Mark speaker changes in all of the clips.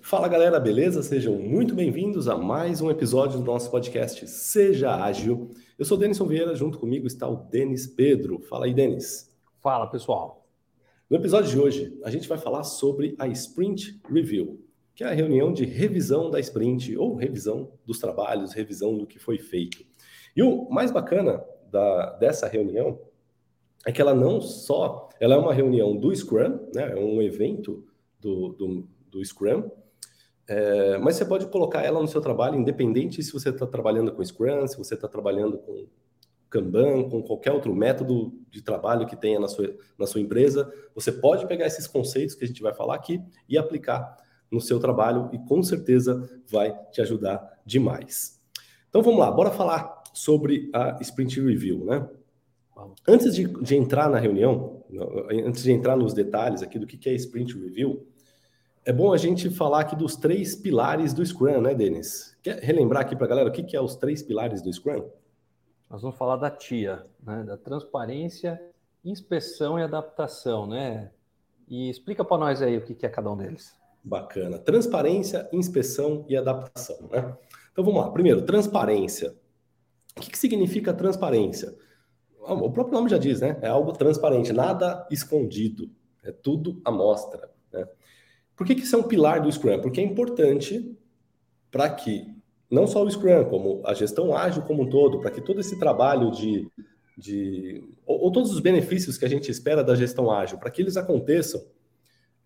Speaker 1: Fala galera, beleza? Sejam muito bem-vindos a mais um episódio do nosso podcast Seja Ágil. Eu sou Denis Vieira, junto comigo está o Denis Pedro. Fala aí, Denis.
Speaker 2: Fala pessoal.
Speaker 1: No episódio de hoje, a gente vai falar sobre a Sprint Review, que é a reunião de revisão da sprint ou revisão dos trabalhos, revisão do que foi feito. E o mais bacana da, dessa reunião é que ela não só ela é uma reunião do Scrum, né, é um evento do, do, do Scrum, é, mas você pode colocar ela no seu trabalho, independente se você está trabalhando com Scrum, se você está trabalhando com Kanban, com qualquer outro método de trabalho que tenha na sua, na sua empresa. Você pode pegar esses conceitos que a gente vai falar aqui e aplicar no seu trabalho e com certeza vai te ajudar demais. Então vamos lá, bora falar sobre a Sprint Review, né? Antes de, de entrar na reunião, antes de entrar nos detalhes aqui do que é Sprint Review, é bom a gente falar aqui dos três pilares do Scrum, né, Denis? Quer relembrar aqui para a galera o que, que é os três pilares do Scrum?
Speaker 2: Nós vamos falar da TIA, né, da transparência, inspeção e adaptação, né? E explica para nós aí o que, que é cada um deles.
Speaker 1: Bacana. Transparência, inspeção e adaptação, né? Então vamos lá. Primeiro, transparência. O que, que significa transparência? O próprio nome já diz, né? É algo transparente, nada escondido. É tudo à mostra. Né? Por que, que isso é um pilar do Scrum? Porque é importante para que não só o Scrum, como a gestão ágil como um todo, para que todo esse trabalho de, de ou, ou, todos os benefícios que a gente espera da gestão ágil, para que eles aconteçam,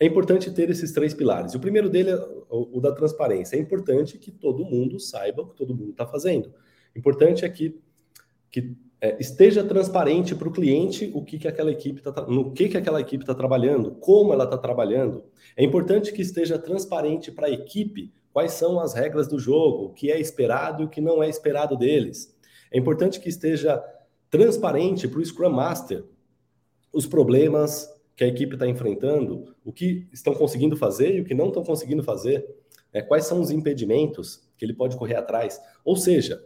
Speaker 1: é importante ter esses três pilares. O primeiro dele é o, o da transparência. É importante que todo mundo saiba o que todo mundo está fazendo. Importante é que, que é, esteja transparente para o cliente o que, que aquela equipe tá, no que, que aquela equipe está trabalhando, como ela está trabalhando. É importante que esteja transparente para a equipe quais são as regras do jogo, o que é esperado e o que não é esperado deles. É importante que esteja transparente para o Scrum Master os problemas que a equipe está enfrentando, o que estão conseguindo fazer e o que não estão conseguindo fazer, é, quais são os impedimentos que ele pode correr atrás. Ou seja,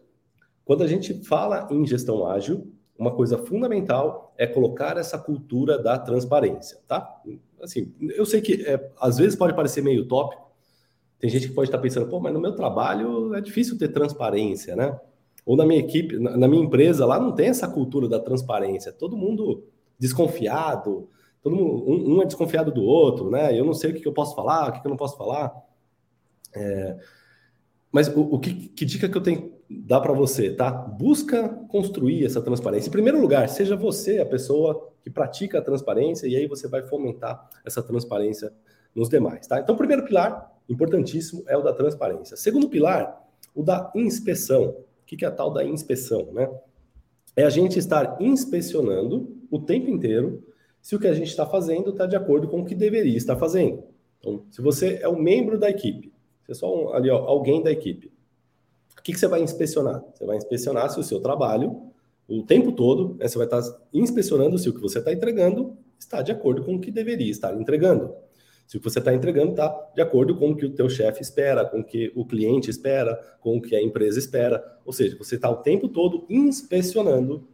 Speaker 1: quando a gente fala em gestão ágil, uma coisa fundamental é colocar essa cultura da transparência, tá? Assim, eu sei que é, às vezes pode parecer meio utópico, tem gente que pode estar pensando, pô, mas no meu trabalho é difícil ter transparência, né? Ou na minha equipe, na minha empresa, lá não tem essa cultura da transparência, todo mundo desconfiado, todo mundo, um, um é desconfiado do outro, né? Eu não sei o que, que eu posso falar, o que, que eu não posso falar. É, mas o, o que, que, dica que eu tenho dar para você, tá? Busca construir essa transparência. Em primeiro lugar, seja você a pessoa que pratica a transparência e aí você vai fomentar essa transparência nos demais, tá? Então, primeiro pilar, importantíssimo, é o da transparência. Segundo pilar, o da inspeção. O que é a tal da inspeção, né? É a gente estar inspecionando o tempo inteiro se o que a gente está fazendo está de acordo com o que deveria estar fazendo. Então, se você é um membro da equipe você é só um, ali, ó, alguém da equipe. O que, que você vai inspecionar? Você vai inspecionar se o seu trabalho, o tempo todo, né, você vai estar inspecionando se o que você está entregando está de acordo com o que deveria estar entregando. Se o que você está entregando está de acordo com o que o teu chefe espera, com o que o cliente espera, com o que a empresa espera. Ou seja, você está o tempo todo inspecionando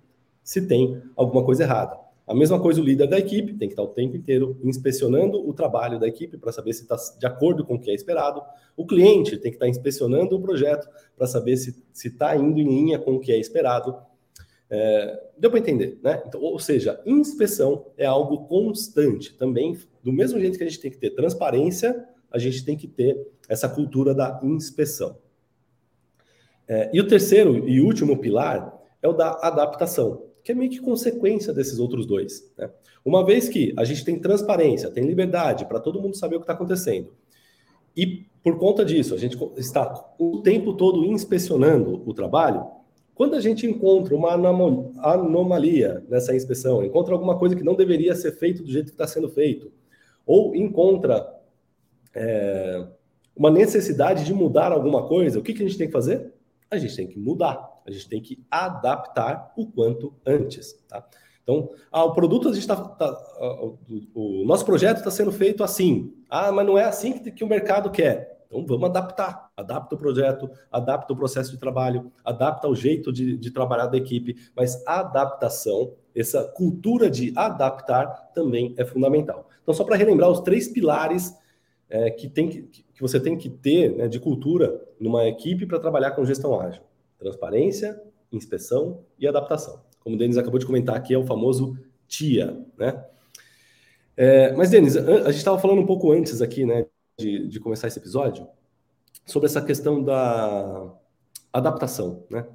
Speaker 1: se tem alguma coisa errada. A mesma coisa o líder da equipe, tem que estar o tempo inteiro inspecionando o trabalho da equipe para saber se está de acordo com o que é esperado. O cliente tem que estar inspecionando o projeto para saber se está indo em linha com o que é esperado. É, deu para entender, né? Então, ou seja, inspeção é algo constante. Também, do mesmo jeito que a gente tem que ter transparência, a gente tem que ter essa cultura da inspeção. É, e o terceiro e último pilar é o da adaptação que é meio que consequência desses outros dois. Né? Uma vez que a gente tem transparência, tem liberdade para todo mundo saber o que está acontecendo, e por conta disso a gente está o tempo todo inspecionando o trabalho, quando a gente encontra uma anomalia nessa inspeção, encontra alguma coisa que não deveria ser feito do jeito que está sendo feito, ou encontra é, uma necessidade de mudar alguma coisa, o que, que a gente tem que fazer? A gente tem que mudar a gente tem que adaptar o quanto antes. Tá? Então, ah, o produto a gente está. Tá, tá o, o, nosso projeto está sendo feito assim. Ah, mas não é assim que, que o mercado quer. Então vamos adaptar. Adapta o projeto, adapta o processo de trabalho, adapta o jeito de, de trabalhar da equipe, mas a adaptação, essa cultura de adaptar também é fundamental. Então, só para relembrar os três pilares é, que, tem que, que você tem que ter né, de cultura numa equipe para trabalhar com gestão ágil? Transparência, inspeção e adaptação. Como o Denis acabou de comentar aqui, é o famoso TIA, né? É, mas, Denis, a gente estava falando um pouco antes aqui, né, de, de começar esse episódio, sobre essa questão da adaptação, né?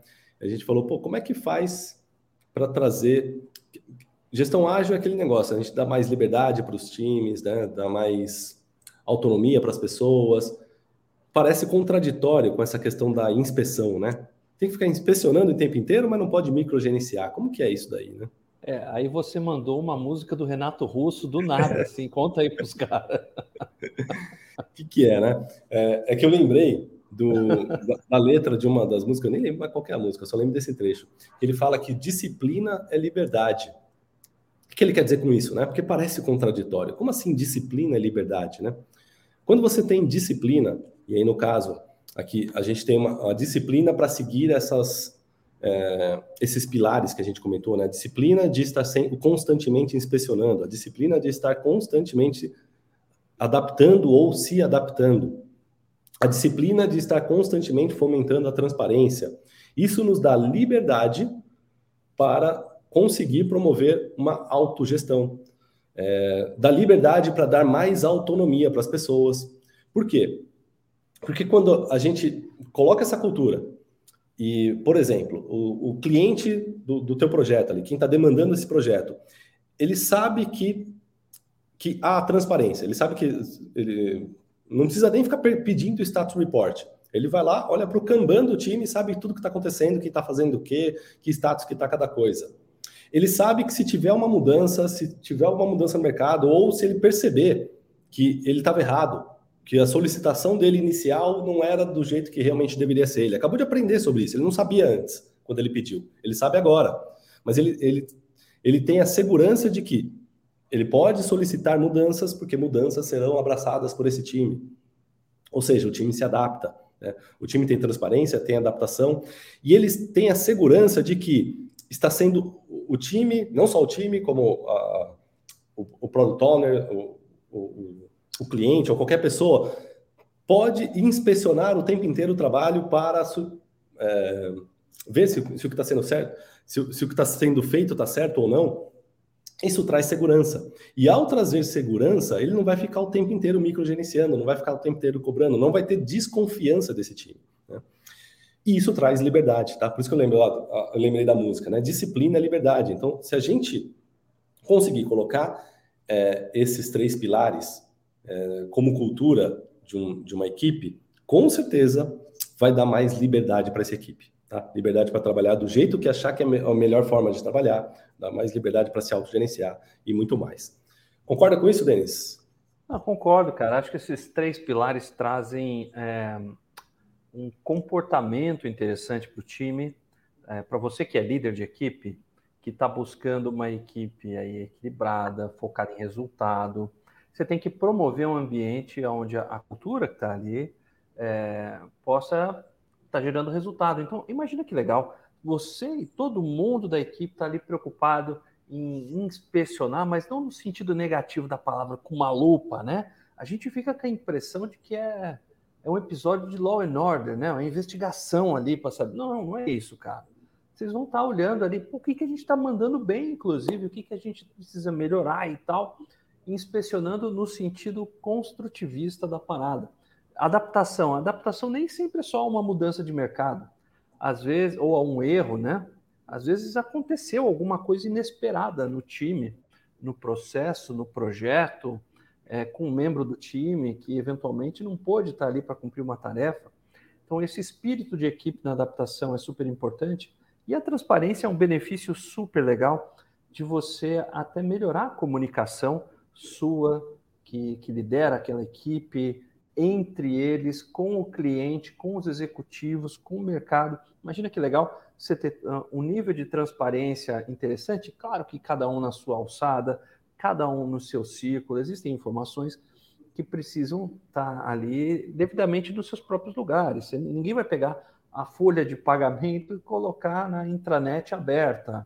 Speaker 1: A gente falou, pô, como é que faz para trazer gestão ágil é aquele negócio, a gente dá mais liberdade para os times, né? Dá mais autonomia para as pessoas. Parece contraditório com essa questão da inspeção, né? Tem que ficar inspecionando o tempo inteiro, mas não pode microgerenciar. Como que é isso daí, né?
Speaker 2: É, aí você mandou uma música do Renato Russo do nada, assim, conta aí para os caras.
Speaker 1: O que, que é, né? É, é, que eu lembrei do, da, da, letra de uma das músicas, eu nem lembro mais qual é a música, só lembro desse trecho. Ele fala que disciplina é liberdade. O que, que ele quer dizer com isso, né? Porque parece contraditório. Como assim disciplina é liberdade, né? Quando você tem disciplina, e aí no caso, aqui a gente tem uma, uma disciplina para seguir essas é, esses pilares que a gente comentou, né? A disciplina de estar sempre, constantemente inspecionando, a disciplina de estar constantemente adaptando ou se adaptando, a disciplina de estar constantemente fomentando a transparência. Isso nos dá liberdade para conseguir promover uma autogestão, é, dá liberdade para dar mais autonomia para as pessoas. Por quê? Porque quando a gente coloca essa cultura e, por exemplo, o, o cliente do, do teu projeto ali, quem está demandando esse projeto, ele sabe que, que há transparência, ele sabe que ele não precisa nem ficar pedindo o status report. Ele vai lá, olha para o Kanban do time, sabe tudo que está acontecendo, quem está fazendo o quê, que status que está cada coisa. Ele sabe que se tiver uma mudança, se tiver alguma mudança no mercado, ou se ele perceber que ele estava errado, que a solicitação dele inicial não era do jeito que realmente deveria ser. Ele acabou de aprender sobre isso, ele não sabia antes, quando ele pediu. Ele sabe agora. Mas ele, ele, ele tem a segurança de que ele pode solicitar mudanças, porque mudanças serão abraçadas por esse time. Ou seja, o time se adapta. Né? O time tem transparência, tem adaptação, e eles têm a segurança de que está sendo o time, não só o time, como a, o, o product owner, o, o o cliente ou qualquer pessoa pode inspecionar o tempo inteiro o trabalho para é, ver se, se, o que está sendo certo, se, se o que está sendo feito está certo ou não. Isso traz segurança. E ao trazer segurança, ele não vai ficar o tempo inteiro microgerenciando, não vai ficar o tempo inteiro cobrando, não vai ter desconfiança desse time. Né? E isso traz liberdade, tá? Por isso que eu, lembro, eu lembrei da música, né? Disciplina é liberdade. Então, se a gente conseguir colocar é, esses três pilares é, como cultura de, um, de uma equipe, com certeza vai dar mais liberdade para essa equipe. Tá? Liberdade para trabalhar do jeito que achar que é a melhor forma de trabalhar, dá mais liberdade para se autogerenciar e muito mais. Concorda com isso, Denis?
Speaker 2: Ah, concordo, cara. Acho que esses três pilares trazem é, um comportamento interessante para o time. É, para você que é líder de equipe, que está buscando uma equipe aí equilibrada, focada em resultado, você tem que promover um ambiente onde a, cultura que está ali é, possa estar tá gerando resultado. Então, imagina que legal. Você e todo mundo da equipe está ali preocupado em inspecionar, mas não no sentido negativo da palavra, com uma lupa, né? A gente fica com a impressão de que é, é um episódio de Law and Order, né? Uma investigação ali para saber. Não, não é isso, cara. Vocês vão estar tá olhando ali, o que, que a gente está mandando bem, inclusive, o que, que a gente precisa melhorar e tal inspecionando no sentido construtivista da parada. Adaptação. Adaptação nem sempre é só uma mudança de mercado. Às vezes, ou um erro, né? Às vezes aconteceu alguma coisa inesperada no time, no processo, no projeto, é, com um membro do time que eventualmente não pôde estar ali para cumprir uma tarefa. Então, esse espírito de equipe na adaptação é super importante. E a transparência é um benefício super legal de você até melhorar a comunicação sua, que, que lidera aquela equipe, entre eles, com o cliente, com os executivos, com o mercado. Imagina que legal você ter uh, um nível de transparência interessante. Claro que cada um na sua alçada, cada um no seu círculo, existem informações que precisam estar ali devidamente nos seus próprios lugares. Ninguém vai pegar a folha de pagamento e colocar na intranet aberta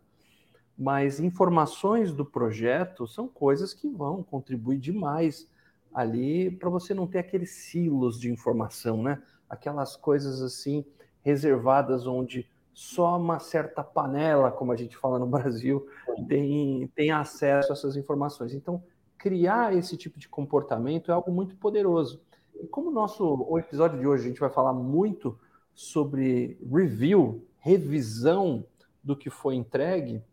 Speaker 2: mas informações do projeto são coisas que vão contribuir demais ali para você não ter aqueles silos de informação, né? Aquelas coisas assim reservadas onde só uma certa panela, como a gente fala no Brasil, tem, tem acesso a essas informações. Então, criar esse tipo de comportamento é algo muito poderoso. E como o nosso o episódio de hoje a gente vai falar muito sobre review, revisão do que foi entregue,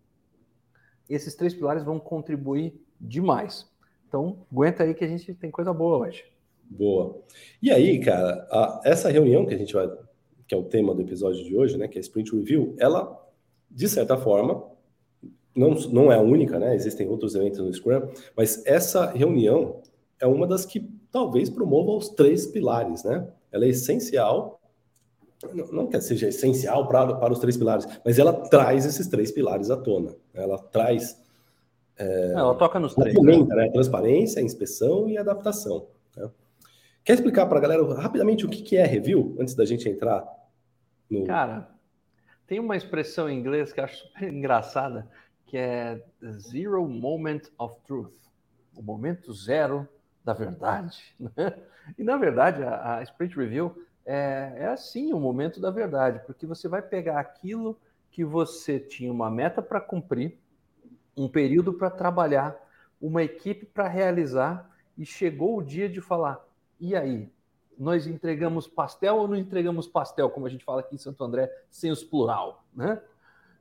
Speaker 2: esses três pilares vão contribuir demais. Então, aguenta aí que a gente tem coisa boa hoje.
Speaker 1: Boa. E aí, cara, a, essa reunião que a gente vai que é o tema do episódio de hoje, né, que é a Sprint Review, ela, de certa forma, não, não é a única, né, existem outros eventos no Scrum, mas essa reunião é uma das que talvez promova os três pilares, né? Ela é essencial, não, que seja essencial para, para os três pilares, mas ela traz esses três pilares à tona. Ela traz.
Speaker 2: É, ela toca nos três.
Speaker 1: Né? né? Transparência, inspeção e adaptação. Né? Quer explicar para a galera rapidamente o que, que é review, antes da gente entrar
Speaker 2: no. Cara, tem uma expressão em inglês que eu acho super engraçada, que é zero moment of truth o momento zero da verdade. Né? E, na verdade, a, a Sprint Review é, é assim o momento da verdade, porque você vai pegar aquilo que você tinha uma meta para cumprir, um período para trabalhar, uma equipe para realizar, e chegou o dia de falar: e aí? Nós entregamos pastel ou não entregamos pastel, como a gente fala aqui em Santo André, sem os plural, né?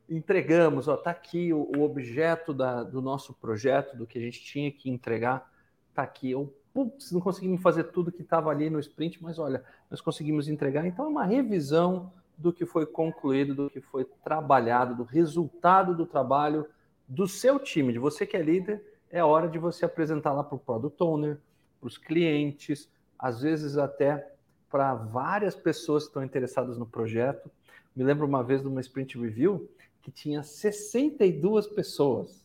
Speaker 2: Entregamos, ó, tá aqui o, o objeto da, do nosso projeto, do que a gente tinha que entregar, tá aqui. Eu, putz, não conseguimos fazer tudo que estava ali no sprint, mas olha, nós conseguimos entregar. Então é uma revisão do que foi concluído, do que foi trabalhado, do resultado do trabalho do seu time, de você que é líder, é hora de você apresentar lá para o product owner, para os clientes, às vezes até para várias pessoas que estão interessadas no projeto. Me lembro uma vez de uma sprint review que tinha 62 pessoas,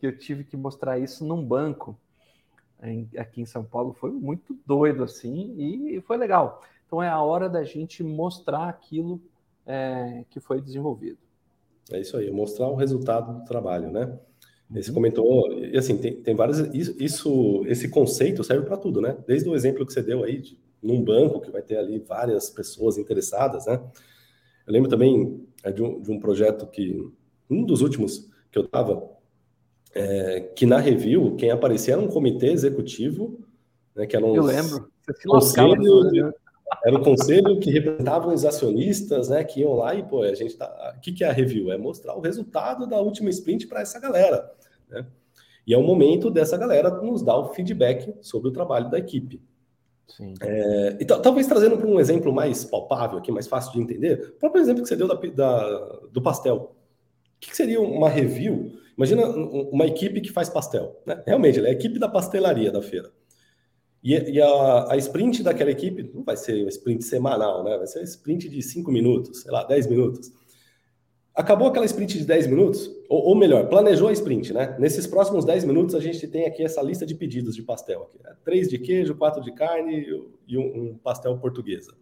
Speaker 2: que eu tive que mostrar isso num banco em, aqui em São Paulo. Foi muito doido assim e foi legal. Então é a hora da gente mostrar aquilo é, que foi desenvolvido.
Speaker 1: É isso aí, mostrar o resultado do trabalho, né? Você comentou, e assim, tem, tem várias. Isso, esse conceito serve para tudo, né? Desde o exemplo que você deu aí, de, num banco que vai ter ali várias pessoas interessadas, né? Eu lembro também é, de, um, de um projeto que, um dos últimos que eu estava, é, que na review, quem aparecia era um comitê executivo, né, que era um.
Speaker 2: Eu lembro.
Speaker 1: Conselho, né? era o conselho que representava os acionistas, né, que iam lá e, pô, a gente tá. O que, que é a review? É mostrar o resultado da última sprint para essa galera. Né? E é o momento dessa galera nos dar o feedback sobre o trabalho da equipe. Sim. É, então, talvez trazendo para um exemplo mais palpável aqui, mais fácil de entender, o próprio exemplo que você deu da, da, do pastel. O que, que, seria uma review? Imagina uma equipe que faz pastel. Né? Realmente, ela é a equipe da pastelaria da feira. E, e a, a, sprint daquela equipe não vai ser uma sprint semanal, né? vai ser uma sprint de 5 minutos, sei lá, 10 minutos. Acabou aquela sprint de 10 minutos, ou, ou, melhor, planejou a sprint, né? Nesses próximos 10 minutos, a gente tem aqui essa lista de pedidos de pastel. Aqui, né? Três de queijo, quatro de carne e um, um pastel portuguesa.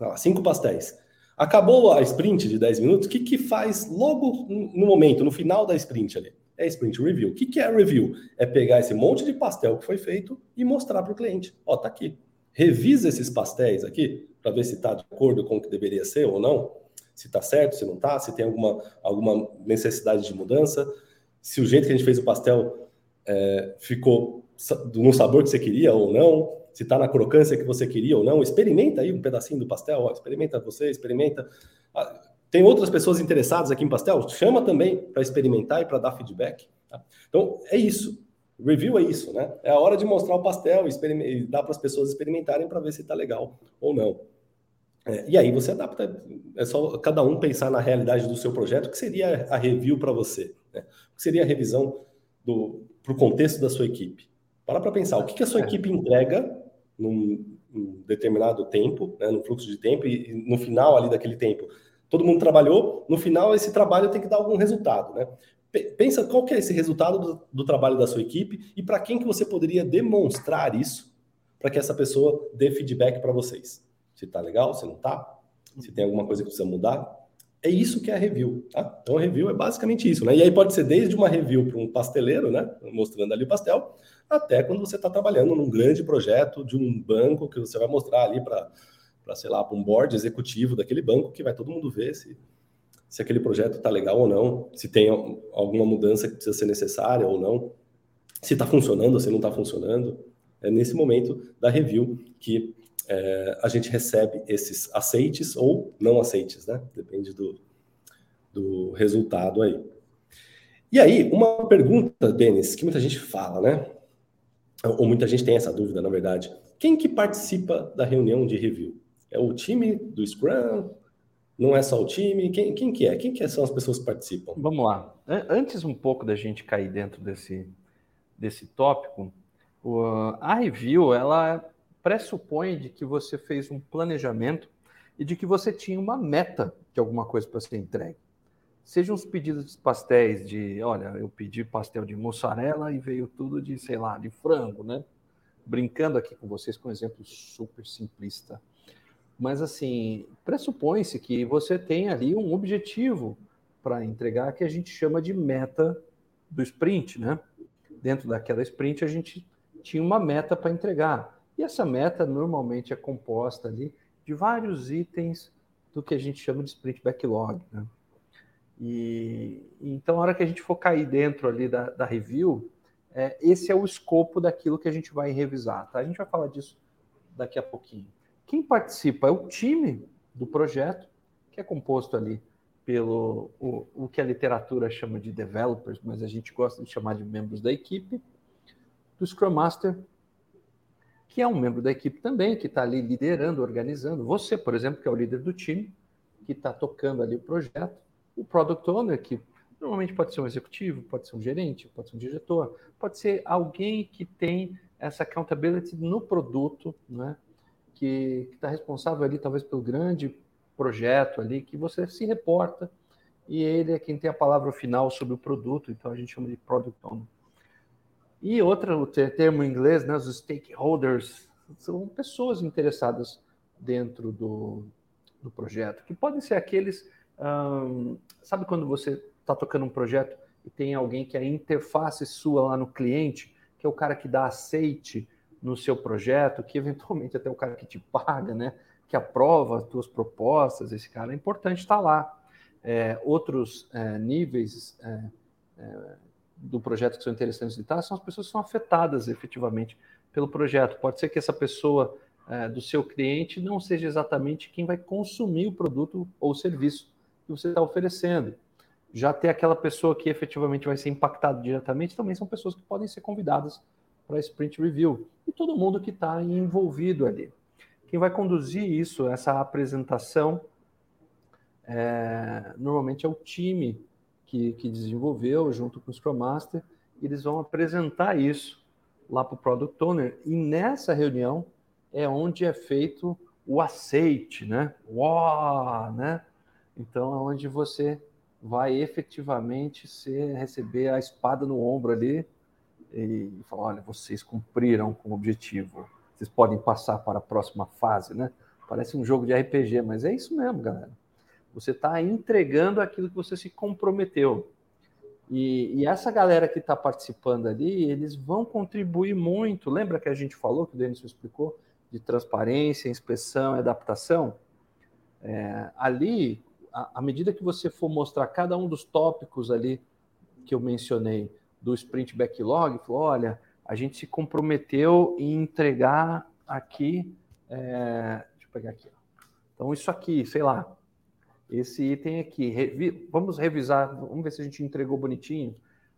Speaker 1: Ah, cinco pastéis. Acabou a sprint de 10 minutos, o que, que faz logo no momento, no final da sprint ali? É sprint review. O que, que é review? É pegar esse monte de pastel que foi feito e mostrar para o cliente. Ó, tá aqui. Revisa esses pastéis aqui para ver se está de acordo com o que deveria ser ou não se está certo, se não está, se tem alguma, alguma necessidade de mudança, se o jeito que a gente fez o pastel é, ficou no sabor que você queria ou não, se está na crocância que você queria ou não. Experimenta aí um pedacinho do pastel, ó, experimenta você, experimenta. Ah, tem outras pessoas interessadas aqui em pastel? Chama também para experimentar e para dar feedback. Tá? Então, é isso. Review é isso, né? É a hora de mostrar o pastel e dar para as pessoas experimentarem para ver se está legal ou não. É, e aí você adapta, é só cada um pensar na realidade do seu projeto, o que seria a review para você, né? o que seria a revisão para o contexto da sua equipe. Para para pensar, o que, que a sua é. equipe entrega num, num determinado tempo, né, no fluxo de tempo, e, e, no final ali daquele tempo, todo mundo trabalhou, no final esse trabalho tem que dar algum resultado, né? Pensa qual que é esse resultado do, do trabalho da sua equipe e para quem que você poderia demonstrar isso para que essa pessoa dê feedback para vocês se tá legal, se não tá, se tem alguma coisa que precisa mudar. É isso que é a review, tá? Então, a review é basicamente isso, né? E aí pode ser desde uma review para um pasteleiro, né? Mostrando ali o pastel, até quando você está trabalhando num grande projeto de um banco que você vai mostrar ali para, sei lá, para um board executivo daquele banco, que vai todo mundo ver se, se aquele projeto está legal ou não, se tem alguma mudança que precisa ser necessária ou não, se está funcionando ou se não está funcionando. É nesse momento da review que é, a gente recebe esses aceites ou não aceites, né? Depende do, do resultado aí. E aí, uma pergunta, Denis, que muita gente fala, né? Ou muita gente tem essa dúvida, na verdade. Quem que participa da reunião de review? É o time do Scrum? Não é só o time? Quem, quem que é? Quem que são as pessoas que participam?
Speaker 2: Vamos lá. Antes um pouco da gente cair dentro desse, desse tópico, a review, ela pressupõe de que você fez um planejamento e de que você tinha uma meta de alguma coisa para ser entregue. Sejam os pedidos de pastéis de, olha, eu pedi pastel de mussarela e veio tudo de, sei lá, de frango, né? Brincando aqui com vocês com um exemplo super simplista. Mas assim, pressupõe-se que você tem ali um objetivo para entregar que a gente chama de meta do sprint, né? Dentro daquela sprint a gente tinha uma meta para entregar. E essa meta normalmente é composta ali de vários itens do que a gente chama de sprint backlog. Né? E então, a hora que a gente for cair dentro ali da, da review, é, esse é o escopo daquilo que a gente vai revisar. Tá? A gente vai falar disso daqui a pouquinho. Quem participa é o time do projeto, que é composto ali pelo o, o que a literatura chama de developers, mas a gente gosta de chamar de membros da equipe, do Scrum Master, que é um membro da equipe também, que está ali liderando, organizando. Você, por exemplo, que é o líder do time, que está tocando ali o projeto. O Product Owner, que normalmente pode ser um executivo, pode ser um gerente, pode ser um diretor, pode ser alguém que tem essa accountability no produto, né? que está responsável ali talvez pelo grande projeto ali, que você se reporta e ele é quem tem a palavra final sobre o produto, então a gente chama de Product Owner. E outra, o termo em inglês, né, os stakeholders, são pessoas interessadas dentro do, do projeto, que podem ser aqueles. Sabe quando você está tocando um projeto e tem alguém que é a interface sua lá no cliente, que é o cara que dá aceite no seu projeto, que eventualmente até o cara que te paga, né? Que aprova as tuas propostas, esse cara é importante estar lá. É, outros é, níveis é, é do projeto que são interessantes de estar são as pessoas que são afetadas efetivamente pelo projeto. Pode ser que essa pessoa é, do seu cliente não seja exatamente quem vai consumir o produto ou serviço que você está oferecendo. Já ter aquela pessoa que efetivamente vai ser impactada diretamente também são pessoas que podem ser convidadas para a Sprint Review. E todo mundo que está envolvido ali. Quem vai conduzir isso, essa apresentação, é, normalmente é o time que, que desenvolveu junto com o Scrum Master, eles vão apresentar isso lá para o Product Owner, e nessa reunião é onde é feito o aceite, né? Uau, né? Então é onde você vai efetivamente ser, receber a espada no ombro ali e falar, olha, vocês cumpriram com o objetivo, vocês podem passar para a próxima fase, né? Parece um jogo de RPG, mas é isso mesmo, galera. Você está entregando aquilo que você se comprometeu. E, e essa galera que está participando ali, eles vão contribuir muito. Lembra que a gente falou, que o Denis explicou, de transparência, inspeção e adaptação? É, ali, à medida que você for mostrar cada um dos tópicos ali que eu mencionei do sprint backlog, falou, olha, a gente se comprometeu em entregar aqui, é, deixa eu pegar aqui. Então, isso aqui, sei lá, esse item aqui, revi, vamos revisar, vamos ver se a gente entregou bonitinho.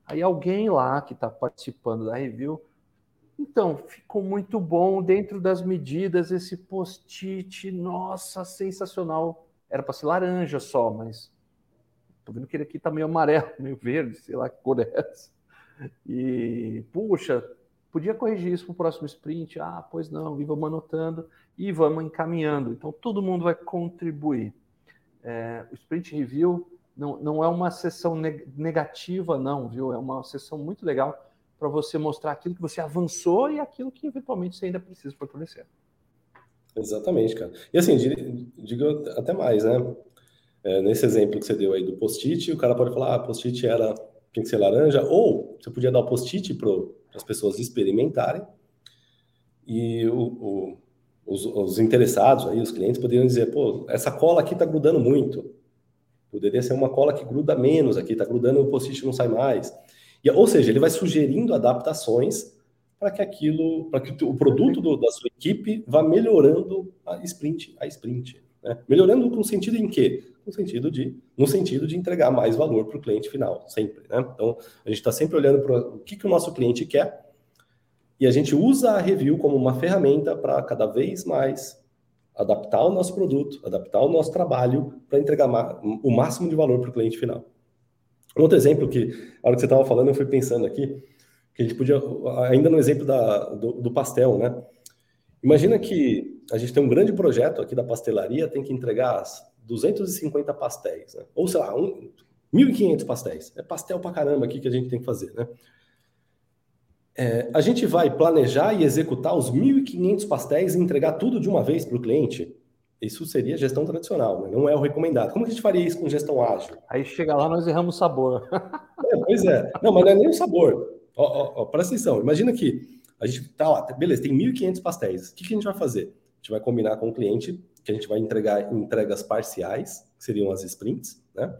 Speaker 2: Aí alguém lá que está participando da review, então, ficou muito bom dentro das medidas esse post-it, nossa, sensacional. Era para ser laranja só, mas tô vendo que ele aqui está meio amarelo, meio verde, sei lá que cor é essa. E, puxa, podia corrigir isso para o próximo sprint? Ah, pois não, e vamos anotando e vamos encaminhando. Então, todo mundo vai contribuir é, o Sprint Review não, não é uma sessão negativa, não, viu? É uma sessão muito legal para você mostrar aquilo que você avançou e aquilo que eventualmente você ainda precisa fortalecer.
Speaker 1: Exatamente, cara. E assim, digo até mais, né? É, nesse exemplo que você deu aí do post-it, o cara pode falar, ah, post-it era ser laranja, ou você podia dar o post-it para as pessoas experimentarem, e o, o, os, os, interessados, aí, os clientes, poderiam dizer, pô, essa cola aqui está grudando muito, poderia ser uma cola que gruda menos aqui, está grudando, o post-it não sai mais. E, ou seja, ele vai sugerindo adaptações para que aquilo, para que o produto do, da sua equipe vá melhorando a sprint, a sprint. Né? Melhorando no sentido em quê? No sentido de, no sentido de entregar mais valor para o cliente final, sempre. Né? Então, a gente está sempre olhando para o que, que o nosso cliente quer e a gente usa a review como uma ferramenta para cada vez mais adaptar o nosso produto, adaptar o nosso trabalho para entregar o máximo de valor para o cliente final. Outro exemplo que, a hora que você estava falando, eu fui pensando aqui, que a gente podia, ainda no exemplo da, do, do pastel, né? Imagina que a gente tem um grande projeto aqui da pastelaria, tem que entregar 250 pastéis, né? ou sei lá, um, 1.500 pastéis. É pastel pra caramba aqui que a gente tem que fazer, né? É, a gente vai planejar e executar os 1.500 pastéis e entregar tudo de uma vez para o cliente? Isso seria gestão tradicional, né? não é o recomendado. Como a gente faria isso com gestão ágil?
Speaker 2: Aí chega lá, nós erramos o sabor.
Speaker 1: É, pois é. Não, mas não é nem o sabor. Ó, ó, ó, presta atenção. Imagina que a gente tá lá, beleza, tem 1.500 pastéis. O que, que a gente vai fazer? A gente vai combinar com o cliente que a gente vai entregar entregas parciais, que seriam as sprints, né?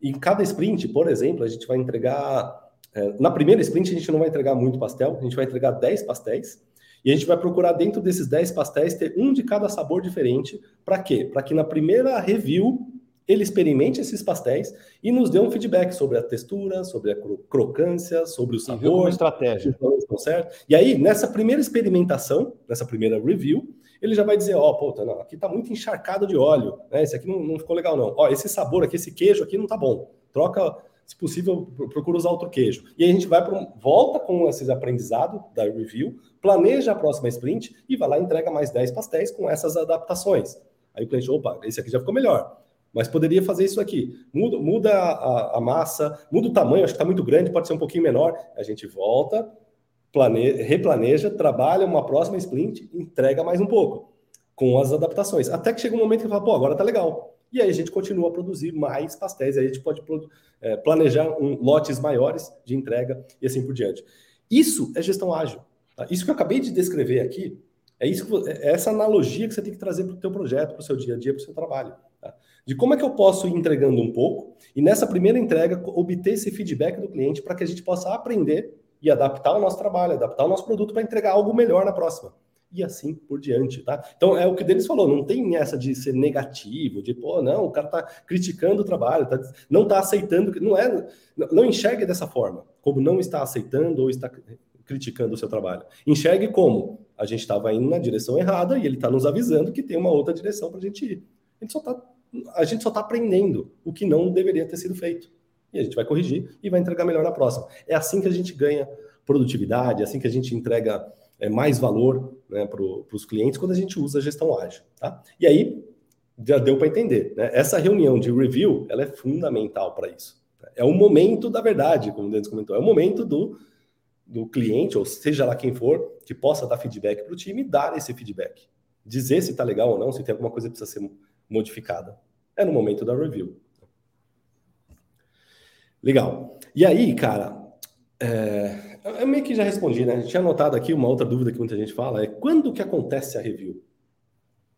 Speaker 1: E em cada sprint, por exemplo, a gente vai entregar. É, na primeira sprint, a gente não vai entregar muito pastel, a gente vai entregar 10 pastéis. E a gente vai procurar dentro desses 10 pastéis ter um de cada sabor diferente. Para quê? Para que na primeira review ele experimente esses pastéis e nos dê um feedback sobre a textura, sobre a crocância, sobre o sabor. Uma
Speaker 2: estratégia.
Speaker 1: Certo? E aí, nessa primeira experimentação, nessa primeira review, ele já vai dizer, ó, oh, puta, não, aqui tá muito encharcado de óleo, né? Esse aqui não, não ficou legal, não. Ó, esse sabor aqui, esse queijo aqui não tá bom. Troca, se possível, procura usar outro queijo. E aí a gente vai para um, volta com esses aprendizados da review, planeja a próxima sprint e vai lá e entrega mais 10 pastéis com essas adaptações. Aí o cliente, opa, esse aqui já ficou melhor. Mas poderia fazer isso aqui. Muda, muda a, a massa, muda o tamanho, acho que está muito grande, pode ser um pouquinho menor. A gente volta, plane... replaneja, trabalha uma próxima sprint, entrega mais um pouco, com as adaptações. Até que chega um momento que fala, pô, agora tá legal. E aí a gente continua a produzir mais pastéis, aí a gente pode é, planejar um, lotes maiores de entrega e assim por diante. Isso é gestão ágil. Tá? Isso que eu acabei de descrever aqui, é, isso que, é essa analogia que você tem que trazer para o teu projeto, para o seu dia a dia, para o seu trabalho. Tá? De como é que eu posso ir entregando um pouco e nessa primeira entrega obter esse feedback do cliente para que a gente possa aprender e adaptar o nosso trabalho, adaptar o nosso produto para entregar algo melhor na próxima. E assim por diante, tá? Então é o que Denis falou, não tem essa de ser negativo, de pô, não, o cara tá criticando o trabalho, tá, não tá aceitando, não é, não enxergue dessa forma, como não está aceitando ou está criticando o seu trabalho. Enxergue como a gente estava indo na direção errada e ele está nos avisando que tem uma outra direção para a gente ir. A gente só está a gente só está aprendendo o que não deveria ter sido feito. E a gente vai corrigir e vai entregar melhor na próxima. É assim que a gente ganha produtividade, é assim que a gente entrega é, mais valor né, para os clientes quando a gente usa a gestão ágil. Tá? E aí, já deu para entender. Né? Essa reunião de review ela é fundamental para isso. É o momento da verdade, como o Denis comentou, é o momento do, do cliente, ou seja lá quem for, que possa dar feedback para o time e dar esse feedback. Dizer se está legal ou não, se tem alguma coisa que precisa ser modificada. É no momento da review. Legal. E aí, cara, é, eu meio que já respondi, né? A gente tinha anotado aqui uma outra dúvida que muita gente fala, é quando que acontece a review?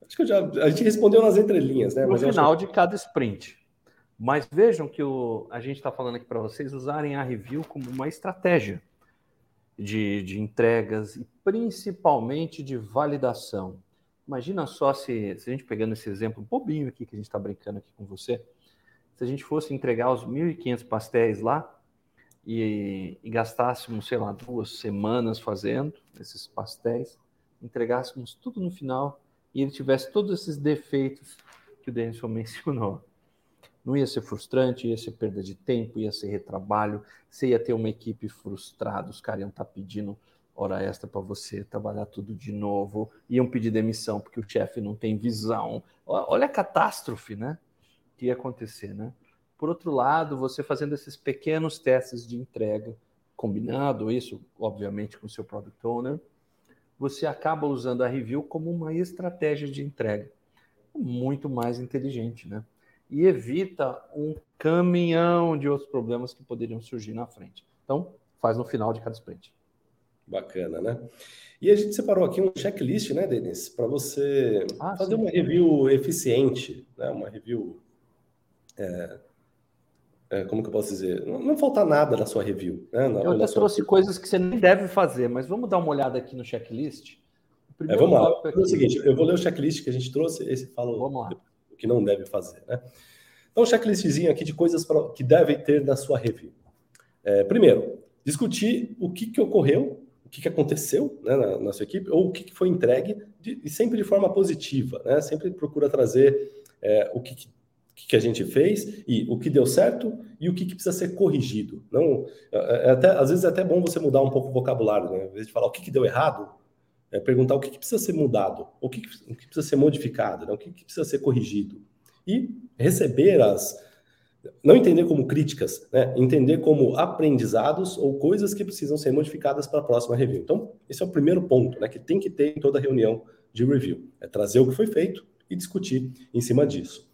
Speaker 1: Acho que já, a gente respondeu nas entrelinhas, né?
Speaker 2: No final de cada sprint. Mas vejam que o, a gente está falando aqui para vocês usarem a review como uma estratégia de, de entregas e principalmente de validação. Imagina só se, se a gente pegando esse exemplo bobinho aqui que a gente está brincando aqui com você, se a gente fosse entregar os 1.500 pastéis lá e, e, gastássemos, sei lá, duas semanas fazendo esses pastéis, entregássemos tudo no final e ele tivesse todos esses defeitos que o Denison mencionou. Não ia ser frustrante, ia ser perda de tempo, ia ser retrabalho, você ia ter uma equipe frustrada, os caras iam estar tá pedindo hora extra para você trabalhar tudo de novo, iam pedir demissão porque o chefe não tem visão. Olha a catástrofe, né? Que ia acontecer, né? Por outro lado, você fazendo esses pequenos testes de entrega, combinado isso, obviamente, com o seu product owner, você acaba usando a review como uma estratégia de entrega muito mais inteligente, né? e evita um caminhão de outros problemas que poderiam surgir na frente. Então, faz no final de cada sprint.
Speaker 1: Bacana, né? E a gente separou aqui um checklist, né, Denis, para você ah, fazer sim. uma review eficiente, né? Uma review. É, como que eu posso dizer? Não, não falta nada na sua review. Né? Na,
Speaker 2: eu até trouxe sua... coisas que você nem deve fazer, mas vamos dar uma olhada aqui no checklist.
Speaker 1: É, vamos lá. Aqui... É o seguinte, eu vou ler o checklist que a gente trouxe, esse fala o que não deve fazer, né? Então, checklistzinho aqui de coisas pra, que devem ter na sua review. É, primeiro, discutir o que, que ocorreu, o que, que aconteceu né, na, na sua equipe, ou o que, que foi entregue, de, e sempre de forma positiva, né? Sempre procura trazer é, o que, que, a gente fez e o que deu certo e o que, que precisa ser corrigido. Não, é, é até, às vezes é até bom você mudar um pouco o vocabulário, né? Às vezes de falar o que, que deu errado, é perguntar o que, que, precisa ser mudado, o que, o que precisa ser modificado, né? o que, que, precisa ser corrigido. E receber as. Não entender como críticas, né? entender como aprendizados ou coisas que precisam ser modificadas para a próxima review. Então, esse é o primeiro ponto né? que tem que ter em toda reunião de review: é trazer o que foi feito e discutir em cima disso.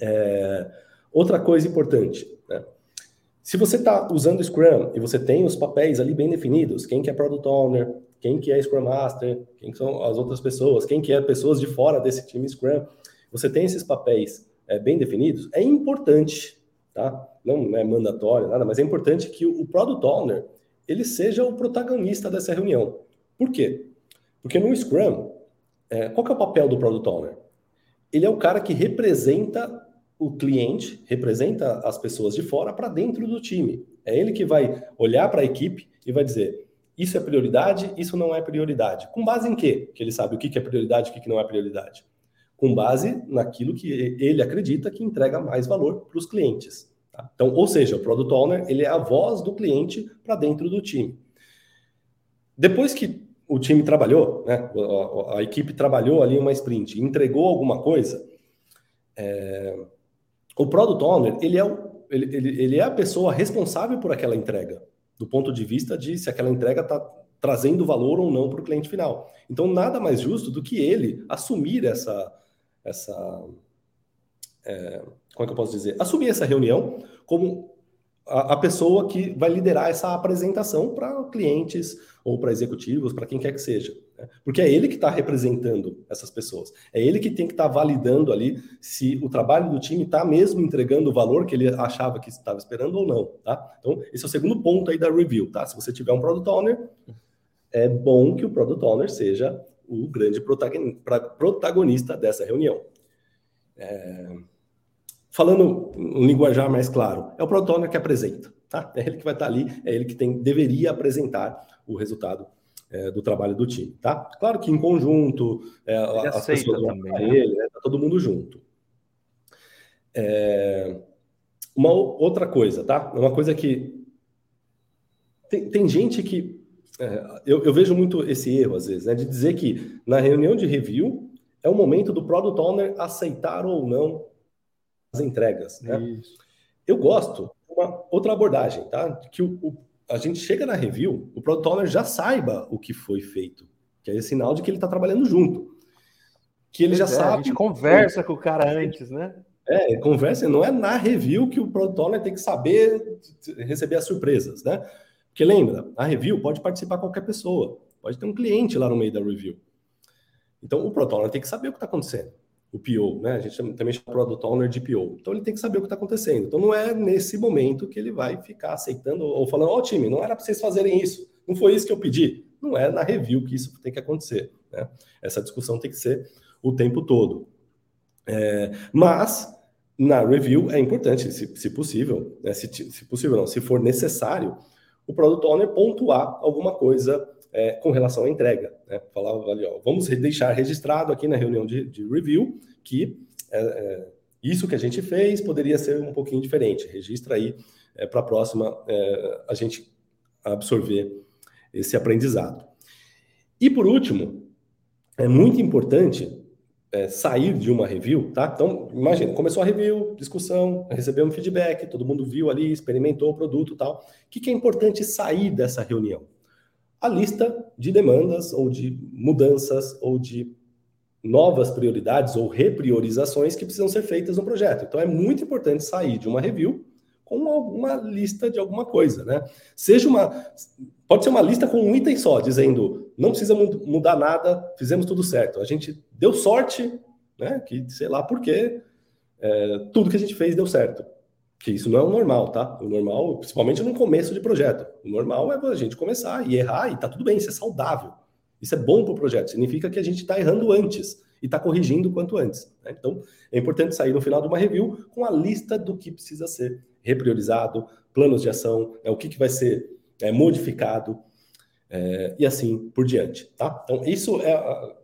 Speaker 1: É... Outra coisa importante, né? Se você está usando Scrum e você tem os papéis ali bem definidos, quem que é Product Owner, quem que é Scrum Master, quem são as outras pessoas, quem que é pessoas de fora desse time Scrum, você tem esses papéis é, bem definidos, é importante, tá? Não é mandatório, nada, mas é importante que o Product Owner ele seja o protagonista dessa reunião. Por quê? Porque no Scrum, é, qual que é o papel do Product Owner? Ele é o cara que representa o cliente, representa as pessoas de fora para dentro do time. É ele que vai olhar para a equipe e vai dizer: isso é prioridade, isso não é prioridade. Com base em quê? Que ele sabe o que é prioridade e o que não é prioridade. Com base naquilo que ele acredita que entrega mais valor para os clientes. Tá? Então, ou seja, o Product Owner ele é a voz do cliente para dentro do time. Depois que o time trabalhou, né, a, a, equipe trabalhou ali uma sprint, entregou alguma coisa, é, o Product Owner, ele é, o, ele, ele, ele é a pessoa responsável por aquela entrega, do ponto de vista de se aquela entrega está trazendo valor ou não para o cliente final. Então, nada mais justo do que ele assumir essa. essa é, como é que eu posso dizer? Assumir essa reunião como a, pessoa que vai liderar essa apresentação para clientes ou para executivos, para quem quer que seja. Né? Porque é ele que está representando essas pessoas. É ele que tem que estar tá validando ali se o trabalho do time está mesmo entregando o valor que ele achava que estava esperando ou não. Tá? Então, esse é o segundo ponto aí da review. Tá? Se você tiver um Product Owner, é bom que o Product Owner seja o grande protagonista dessa reunião. É... Falando um linguajar mais claro, é o Product Owner que apresenta. Tá? É ele que vai estar tá ali, é ele que tem, deveria apresentar o resultado é, do trabalho do time, tá? Claro que em conjunto, é, as pessoas vão também, né? ele, né? Tá todo mundo junto. É, uma outra coisa, tá? Uma coisa que tem, tem gente que é, eu, eu, vejo muito esse erro às vezes, né? De dizer que na reunião de review é o momento do product owner aceitar ou não entregas, né? Isso. Eu gosto de uma outra abordagem, tá? Que o, o a gente chega na review, o product owner já saiba o que foi feito, que é sinal de que ele está trabalhando junto. Que ele já é, sabe. A
Speaker 2: gente conversa com o cara antes, né?
Speaker 1: É, conversa, não é na review que o product owner tem que saber receber as surpresas, né? Porque lembra, a review pode participar qualquer pessoa, pode ter um cliente lá no meio da review. Então o product owner tem que saber o que está acontecendo o PO, né? A gente também chama Product Owner de PO. Então ele tem que saber o que está acontecendo. Então não é nesse momento que ele vai ficar aceitando ou falando, ó oh, time, não era para vocês fazerem isso, não foi isso que eu pedi. Não é na review que isso tem que acontecer. Né? Essa discussão tem que ser o tempo todo. É, mas na review é importante, se, se possível, né? se, se possível não, se for necessário, o Product Owner pontuar alguma coisa é, com relação à entrega. Né? Falava ali, ó, vamos deixar registrado aqui na reunião de, de review que é, é, isso que a gente fez poderia ser um pouquinho diferente. Registra aí é, para a próxima é, a gente absorver esse aprendizado. E por último, é muito importante é, sair de uma review, tá? Então, imagina, começou a review, discussão, recebeu um feedback, todo mundo viu ali, experimentou o produto tal. O que, que é importante sair dessa reunião? A lista de demandas ou de mudanças ou de novas prioridades ou repriorizações que precisam ser feitas no projeto. Então é muito importante sair de uma review com alguma lista de alguma coisa, né? Seja uma pode ser uma lista com um item só, dizendo não precisa mudar nada, fizemos tudo certo. A gente deu sorte, né? Que sei lá por quê, é, tudo que a gente fez deu certo. Que isso não é o normal, tá? O normal, principalmente no começo de projeto. O normal é a gente começar e errar e tá tudo bem, isso é saudável. Isso é bom para o projeto, significa que a gente está errando antes e está corrigindo quanto antes. Né? Então, é importante sair no final de uma review com a lista do que precisa ser repriorizado, planos de ação, né? o que, que vai ser é, modificado é, e assim por diante. Tá? Então, isso é.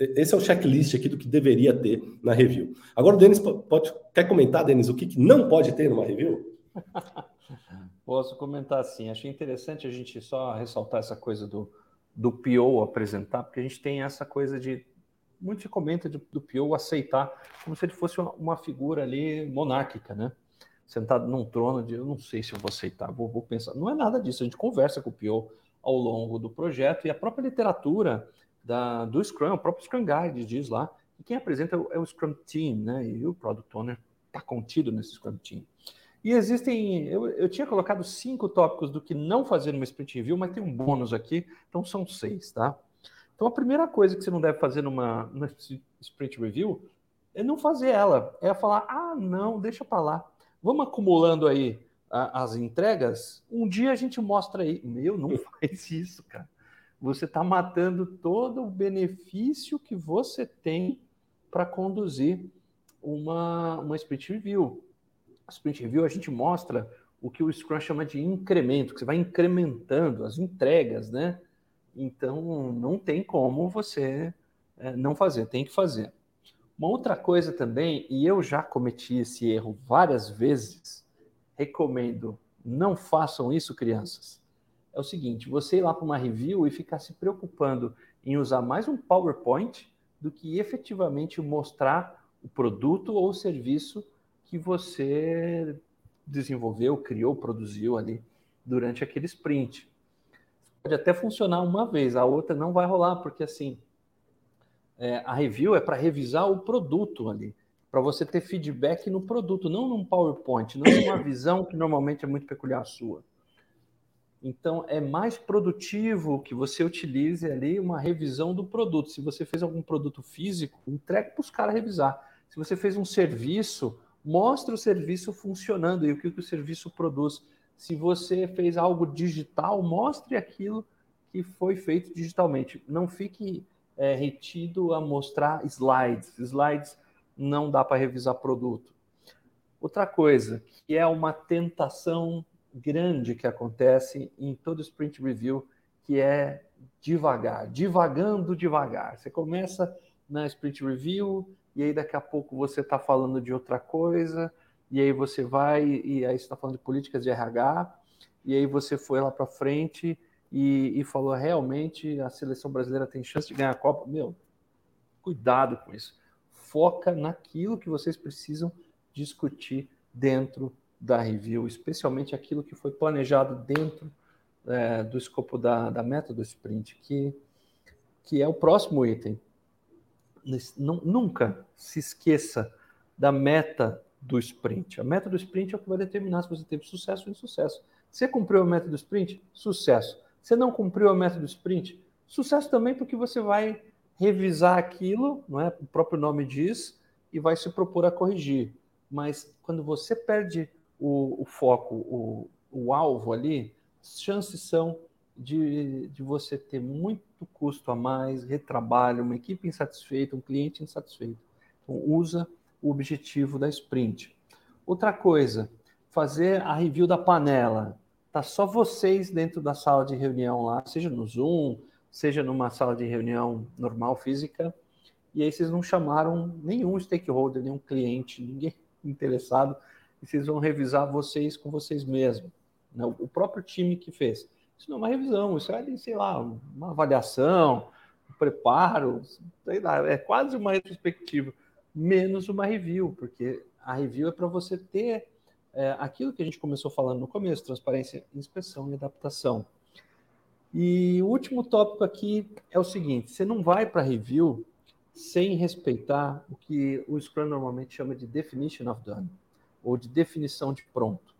Speaker 1: Esse é o checklist aqui do que deveria ter na review. Agora, o Denis pode, quer comentar, Denis, o que, que não pode ter numa review?
Speaker 2: Posso comentar sim. Achei interessante a gente só ressaltar essa coisa do, do PO apresentar, porque a gente tem essa coisa de. Muito se comenta de, do PO aceitar como se ele fosse uma, uma, figura ali monárquica, né? Sentado num trono de eu não sei se eu vou aceitar, vou, vou pensar. Não é nada disso, a gente conversa com o PO ao longo do projeto e a própria literatura da, do Scrum, o próprio Scrum Guide diz lá, que quem apresenta é o, é o Scrum Team, né? E o Product Owner está contido nesse Scrum Team. E existem, eu, eu tinha colocado cinco tópicos do que não fazer numa sprint review, mas tem um bônus aqui, então são seis, tá? Então a primeira coisa que você não deve fazer numa, numa sprint review é não fazer ela, é falar, ah, não, deixa para lá. Vamos acumulando aí a, as entregas, um dia a gente mostra aí. Meu, não faz isso, cara. Você está matando todo o benefício que você tem para conduzir uma, uma sprint review sprint review, a gente mostra o que o Scrum chama de incremento, que você vai incrementando as entregas, né? Então, não tem como você é, não fazer, tem que fazer. Uma outra coisa também, e eu já cometi esse erro várias vezes, recomendo, não façam isso, crianças. É o seguinte, você ir lá para uma review e ficar se preocupando em usar mais um PowerPoint do que efetivamente mostrar o produto ou o serviço que você desenvolveu, criou, produziu ali durante aquele sprint. Pode até funcionar uma vez, a outra não vai rolar, porque assim, é, a review é para revisar o produto ali, para você ter feedback no produto, não num PowerPoint, não numa visão que normalmente é muito peculiar sua. Então, é mais produtivo que você utilize ali uma revisão do produto. Se você fez algum produto físico, entregue para os caras revisar. Se você fez um serviço, mostre o serviço funcionando e o que, o serviço produz. Se você fez algo digital, mostre aquilo que foi feito digitalmente. Não fique é, retido a mostrar slides. Slides não dá para revisar produto. Outra coisa, que é uma tentação grande que acontece em todo sprint review, que é devagar, divagando devagar. Você começa na sprint review, e aí daqui a pouco você está falando de outra coisa, e aí você vai, e aí está falando de políticas de RH, e aí você foi lá para frente e, e, falou realmente a seleção brasileira tem chance de ganhar a Copa. Meu, cuidado com isso. Foca naquilo que vocês precisam discutir dentro da review, especialmente aquilo que foi planejado dentro é, do escopo da, da meta do sprint, que, que é o próximo item, nunca se esqueça da meta do sprint. A meta do sprint é o que vai determinar se você teve sucesso ou insucesso. Você cumpriu a meta do sprint? Sucesso. Você não cumpriu a meta do sprint? Sucesso também porque você vai revisar aquilo, não é? o próprio nome diz, e vai se propor a corrigir. Mas quando você perde o, o foco, o, o alvo ali, chances são de, de você ter muito custo a mais, retrabalho, uma equipe insatisfeita, um cliente insatisfeito. Então, usa o objetivo da sprint. Outra coisa, fazer a review da panela. Tá só vocês dentro da sala de reunião lá, seja no Zoom, seja numa sala de reunião normal, física, e aí vocês não chamaram nenhum stakeholder, nenhum cliente, ninguém interessado, e vocês vão revisar vocês com vocês mesmos. Né? O próprio time que fez. Isso não é uma revisão, isso é, sei lá, uma avaliação, um preparo, sei lá, é quase uma retrospectiva, menos uma review, porque a review é para você ter é, aquilo que a gente começou falando no começo, transparência, inspeção e adaptação. E o último tópico aqui é o seguinte: você não vai para review sem respeitar o que o Scrum normalmente chama de definition of done, ou de definição de pronto.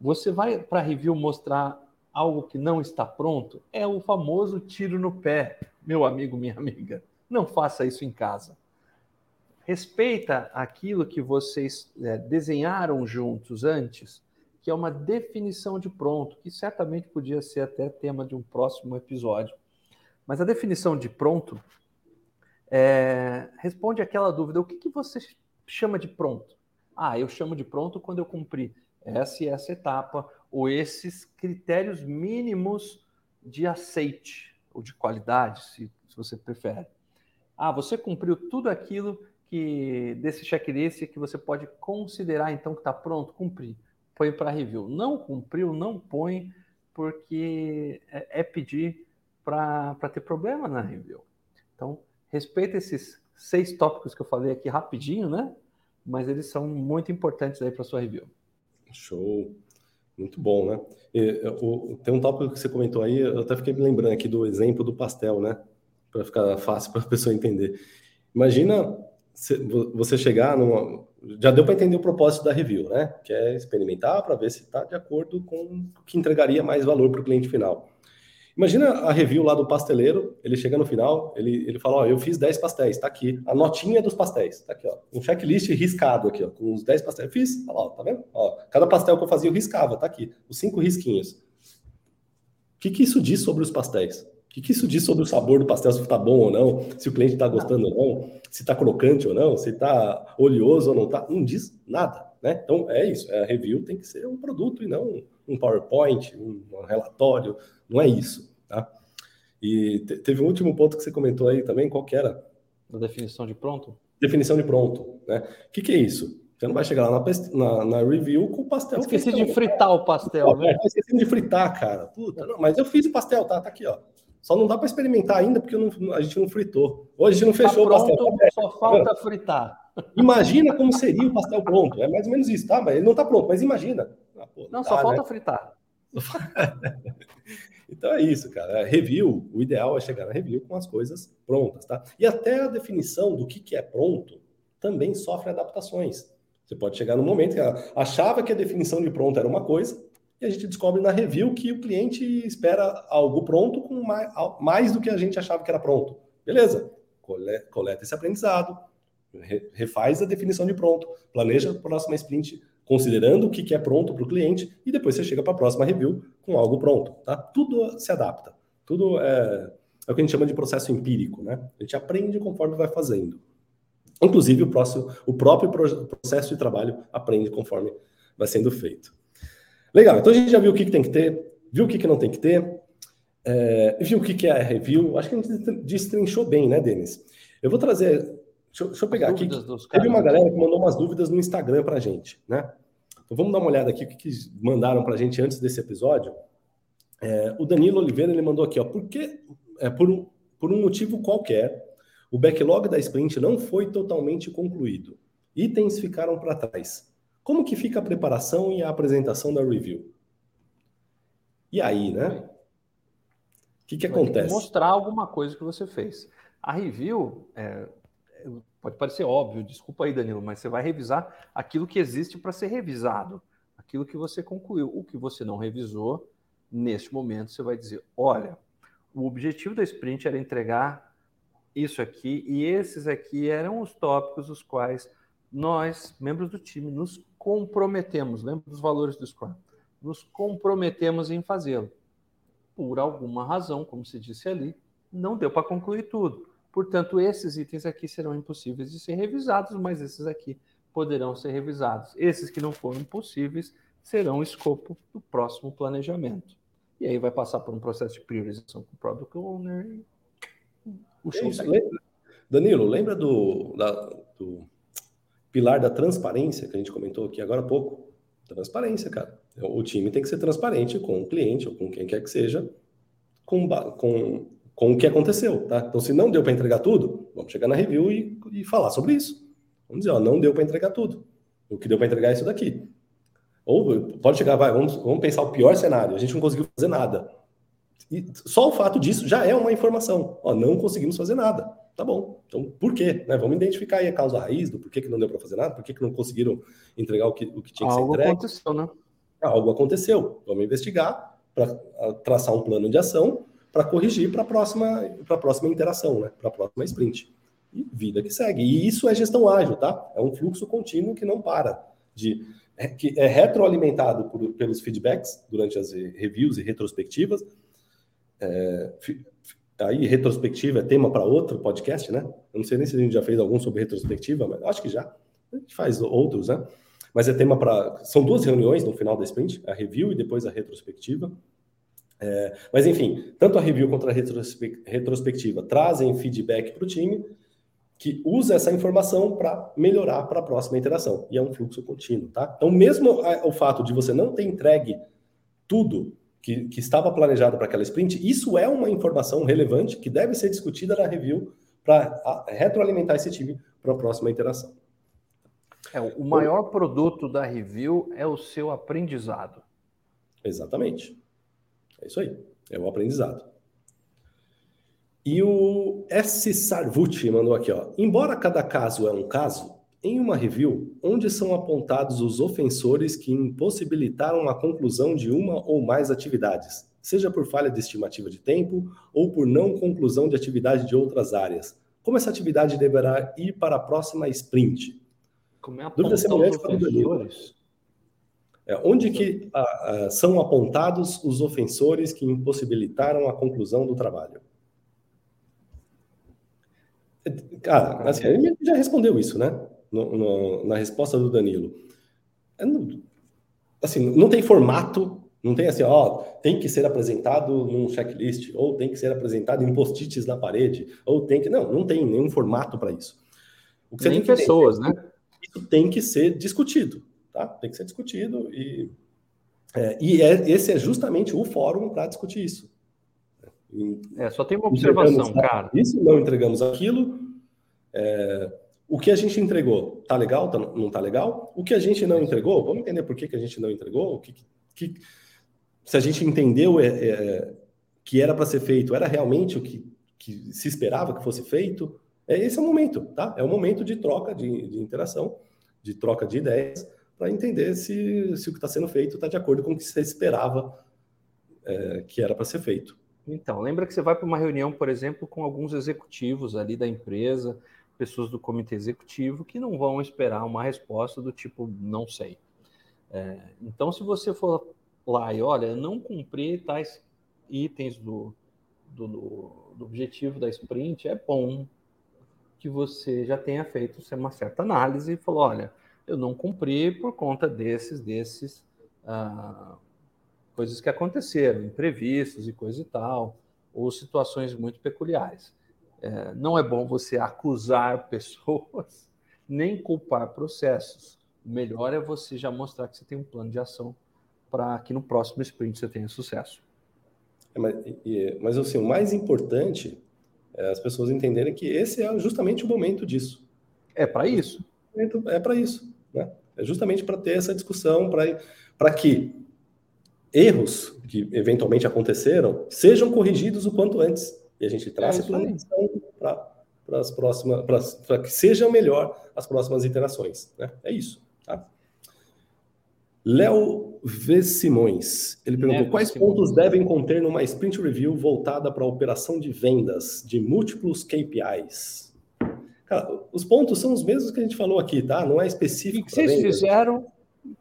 Speaker 2: Você vai para review mostrar algo que não está pronto? É o famoso tiro no pé, meu amigo, minha amiga. Não faça isso em casa. Respeita aquilo que vocês é, desenharam juntos antes, que é uma definição de pronto, que certamente podia ser até tema de um próximo episódio. Mas a definição de pronto é, responde aquela dúvida: o que, que você chama de pronto? Ah, eu chamo de pronto quando eu cumpri essa e essa etapa, ou esses critérios mínimos de aceite, ou de qualidade, se, se você prefere. Ah, você cumpriu tudo aquilo que desse checklist que você pode considerar então que está pronto, cumprir. Põe para review. Não cumpriu, não põe, porque é, é pedir para ter problema na review. Então, respeita esses seis tópicos que eu falei aqui rapidinho, né? Mas eles são muito importantes aí para sua review.
Speaker 1: Show. Muito bom, né? E, o, tem um tópico que você comentou aí, eu até fiquei me lembrando aqui do exemplo do pastel, né? Para ficar fácil para a pessoa entender. Imagina você chegar numa. Já deu para entender o propósito da review, né? Que é experimentar para ver se está de acordo com o que entregaria mais valor para o cliente final. Imagina a review lá do pasteleiro, ele chega no final, ele, ele fala, ó, eu fiz 10 pastéis, tá aqui, a notinha dos pastéis, tá aqui, ó, um checklist riscado aqui, ó, com os 10 pastéis, eu fiz, ó, tá vendo? Ó, cada pastel que eu fazia eu riscava, tá aqui, os cinco risquinhos. O que que isso diz sobre os pastéis? O que, que isso diz sobre o sabor do pastel, se está bom ou não, se o cliente está gostando ou não, se está crocante ou não, se está oleoso ou não está, não diz nada, né? Então é isso, a review tem que ser um produto e não um PowerPoint, um relatório, não é isso. Tá? E te, teve um último ponto que você comentou aí também, qual que era?
Speaker 2: Da definição de pronto?
Speaker 1: Definição de pronto. Né? O que, que é isso? Você não vai chegar lá na, na, na review com o pastel.
Speaker 2: Esqueci de fritar o pastel, né?
Speaker 1: É, esqueci de fritar, cara. Puta, não, mas eu fiz o pastel, tá? Tá aqui, ó. Só não dá para experimentar ainda porque não, a gente não fritou. Hoje a gente não tá fechou
Speaker 2: tá
Speaker 1: pronto,
Speaker 2: o pastel. Só falta fritar.
Speaker 1: Imagina como seria o pastel pronto. É mais ou menos isso, tá? Mas ele não tá pronto, mas imagina.
Speaker 2: Ah, pô, não, tá, só falta né? fritar.
Speaker 1: Então é isso, cara. Review, o ideal é chegar na review com as coisas prontas, tá? E até a definição do que, que é pronto também sofre adaptações. Você pode chegar no momento que achava que a definição de pronto era uma coisa, e a gente descobre na review que o cliente espera algo pronto com mais, mais do que a gente achava que era pronto. Beleza, coleta esse aprendizado, refaz a definição de pronto, planeja a próxima sprint considerando o que é pronto para o cliente, e depois você chega para a próxima review com algo pronto. Tá? Tudo se adapta. Tudo é, é o que a gente chama de processo empírico. Né? A gente aprende conforme vai fazendo. Inclusive, o, próximo, o próprio processo de trabalho aprende conforme vai sendo feito. Legal, então a gente já viu o que, tem que ter, viu o que, que não tem que ter, é, viu o que, que é review. Acho que a gente destrinchou bem, né, Denis? Eu vou trazer. Deixa, deixa eu pegar aqui. Teve uma galera que mandou umas dúvidas no Instagram para a gente, né? Então vamos dar uma olhada aqui o que, que mandaram para a gente antes desse episódio. É, o Danilo Oliveira ele mandou aqui, ó, porque é, por, um, por um motivo qualquer, o backlog da sprint não foi totalmente concluído. Itens ficaram para trás. Como que fica a preparação e a apresentação da review? E aí, né? O que, que acontece?
Speaker 2: mostrar alguma coisa que você fez. A review, é, Pode parecer óbvio, desculpa aí, Danilo, mas você vai revisar aquilo que existe para ser revisado, aquilo que você concluiu. O que você não revisou, neste momento, você vai dizer: olha, o objetivo da sprint era entregar isso aqui, e esses aqui eram os tópicos os quais nós, membros do time, nos comprometemos. Lembra dos valores do Scrum? Nos comprometemos em fazê-lo. Por alguma razão, como se disse ali, não deu para concluir tudo. Portanto, esses itens aqui serão impossíveis de ser revisados, mas esses aqui poderão ser revisados. Esses que não foram possíveis serão escopo do próximo planejamento. E aí vai passar por um processo de priorização com o Product Owner.
Speaker 1: O show é lembra, Danilo, lembra do, da, do pilar da transparência que a gente comentou aqui agora há pouco? Transparência, cara. O time tem que ser transparente com o cliente ou com quem quer que seja, com, com com o que aconteceu, tá? Então, se não deu para entregar tudo, vamos chegar na review e, e falar sobre isso. Vamos dizer, ó, não deu para entregar tudo. O que deu para entregar é isso daqui. Ou pode chegar, vai, vamos, vamos pensar o pior cenário, a gente não conseguiu fazer nada. E só o fato disso já é uma informação. Ó, não conseguimos fazer nada. Tá bom. Então, por quê? Né? Vamos identificar aí a causa raiz do porquê que não deu para fazer nada, por que, não conseguiram entregar o que, o que tinha que
Speaker 2: Algo
Speaker 1: ser entregue.
Speaker 2: aconteceu, né?
Speaker 1: Algo aconteceu. Vamos investigar para traçar um plano de ação para corrigir para a próxima, próxima interação, né? para a próxima sprint. E vida que segue. E isso é gestão ágil, tá? É um fluxo contínuo que não para. De, é, que é retroalimentado por, pelos feedbacks durante as reviews e retrospectivas. É, aí, retrospectiva é tema para outro podcast, né? Eu não sei nem se a gente já fez algum sobre retrospectiva, mas acho que já. A gente faz outros, né? Mas é tema para. São duas reuniões no final da sprint, a review e depois a retrospectiva. É, mas enfim, tanto a review quanto a retrospectiva trazem feedback para o time que usa essa informação para melhorar para a próxima interação. E é um fluxo contínuo, tá? Então, mesmo o fato de você não ter entregue tudo que, que estava planejado para aquela sprint, isso é uma informação relevante que deve ser discutida na review para retroalimentar esse time para a próxima interação.
Speaker 2: É, o maior produto da review é o seu aprendizado.
Speaker 1: Exatamente. É isso aí. É o aprendizado. E o S. Sarvuti mandou aqui, ó. Embora cada caso é um caso, em uma review, onde são apontados os ofensores que impossibilitaram a conclusão de uma ou mais atividades, seja por falha de estimativa de tempo ou por não conclusão de atividade de outras áreas. Como essa atividade deverá ir para a próxima sprint?
Speaker 2: Como é apontar os?
Speaker 1: É, onde que são apontados os ofensores que impossibilitaram a conclusão do trabalho? Cara, assim, ele já respondeu isso, né? No, no, na resposta do Danilo. É, assim, não tem formato, não tem assim, ó, tem que ser apresentado num checklist, ou tem que ser apresentado em post-its na parede, ou tem que. Não, não tem nenhum formato para isso.
Speaker 2: O que você Nem tem pessoas, né?
Speaker 1: Isso tem que ser discutido, tá? Tem que ser discutido e. É, e é, esse é justamente o fórum para discutir isso.
Speaker 2: É, só tem uma observação, cara.
Speaker 1: Isso, não entregamos aquilo. É, o que a gente entregou, tá legal, tá, não tá legal? O que a gente não entregou, vamos entender por que, que a gente não entregou? O que, que se a gente entendeu é, é, que era para ser feito, era realmente o que, que se esperava que fosse feito? É, esse é o momento, tá? É o momento de troca, de, de interação, de troca de ideias, para entender se, se o que está sendo feito está de acordo com o que você esperava é, que era para ser feito.
Speaker 2: Então, lembra que você vai para uma reunião, por exemplo, com alguns executivos ali da empresa, pessoas do comitê executivo, que não vão esperar uma resposta do tipo, não sei. É, então, se você for lá e olha, não cumpri tais itens do, do, do, objetivo da sprint, é bom que você já tenha feito uma certa análise e falou, olha, eu não cumpri por conta desses, desses uh, coisas que aconteceram, imprevistos e coisa e tal, ou situações muito peculiares. É, não é bom você acusar pessoas, nem culpar processos. O melhor é você já mostrar que você tem um plano de ação para que no próximo sprint você tenha sucesso.
Speaker 1: É, mas, mas assim, o mais importante é as pessoas entenderem que esse é justamente o momento disso.
Speaker 2: É para isso.
Speaker 1: É para isso. Né? É justamente para ter essa discussão, para que erros que eventualmente aconteceram sejam corrigidos o quanto antes. E a gente traz é para as próximas, para que sejam melhor as próximas interações. Né? É isso. Tá? Léo V. Simões, ele perguntou Léo quais Simões. pontos devem conter numa sprint review voltada para a operação de vendas de múltiplos KPIs? Cara, os pontos são os mesmos que a gente falou aqui, tá? Não é específico. O
Speaker 2: que vocês fizeram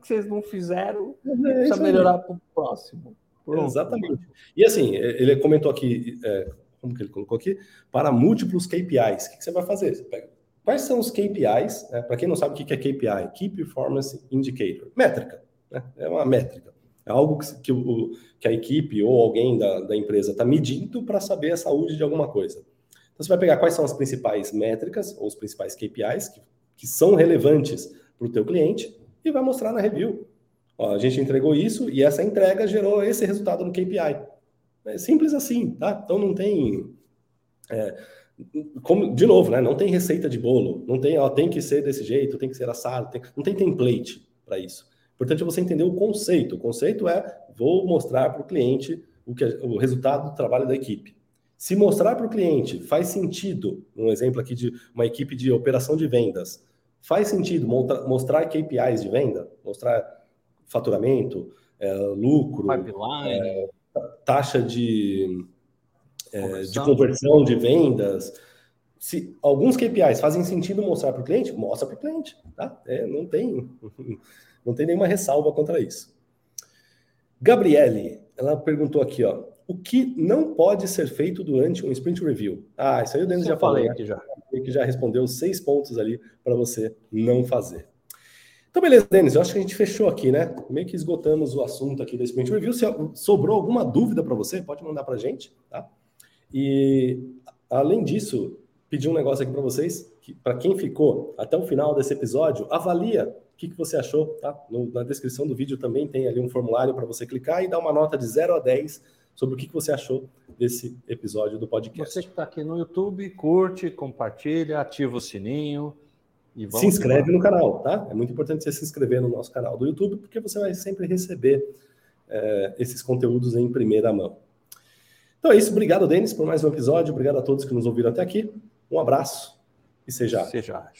Speaker 2: que vocês não fizeram, é, precisa melhorar para o próximo.
Speaker 1: Pronto. Exatamente. E assim, ele comentou aqui, é, como que ele colocou aqui? Para múltiplos KPIs. O que, você vai fazer? Você pega, quais são os KPIs? Né? Para quem não sabe o que é KPI, Key Performance Indicator. Métrica. Né? É uma métrica. É algo que, que, o, que a equipe ou alguém da, da empresa está medindo para saber a saúde de alguma coisa. Então, você vai pegar quais são as principais métricas ou os principais KPIs que, que são relevantes para o teu cliente e vai mostrar na review. Ó, a gente entregou isso e essa entrega gerou esse resultado no KPI. É simples assim, tá? Então não tem. É, como, de novo, né? Não tem receita de bolo, não tem, ó, tem que ser desse jeito, tem que ser assado, tem, não tem template para isso. Importante é você entender o conceito. O conceito é vou mostrar para o cliente o, que, o resultado do trabalho da equipe. Se mostrar para o cliente faz sentido, um exemplo aqui de uma equipe de operação de vendas, faz sentido mostrar KPIs de venda, mostrar faturamento, é, lucro, é, taxa de, é, de conversão de vendas. Se alguns KPIs fazem sentido mostrar para o cliente, mostra para o cliente. Tá? É, não, tem, não tem nenhuma ressalva contra isso. Gabriele, ela perguntou aqui, ó, o que não pode ser feito durante um sprint review? Ah, isso aí o Denis já falou. Aqui já. Que já respondeu seis pontos ali para você não fazer. Então, beleza, Denis, eu acho que a gente fechou aqui, né? Meio que esgotamos o assunto aqui da Sprint Review. Se sobrou alguma dúvida para você, pode mandar para a gente, tá? E, além disso, pedir um negócio aqui para vocês, que, para quem ficou até o final desse episódio, avalia o que, que você achou, tá? No, na descrição do vídeo também tem ali um formulário para você clicar e dar uma nota de 0 a 10 sobre o que, você achou desse episódio do podcast.
Speaker 2: Você que está aqui no YouTube, curte, compartilha, ativa o sininho
Speaker 1: se inscreve no canal, tá? É muito importante você se inscrever no nosso canal do YouTube, porque você vai sempre receber é, esses conteúdos em primeira mão. Então é isso. Obrigado, Denis, por mais um episódio. Obrigado a todos que nos ouviram até aqui. Um abraço e seja.
Speaker 2: Seja.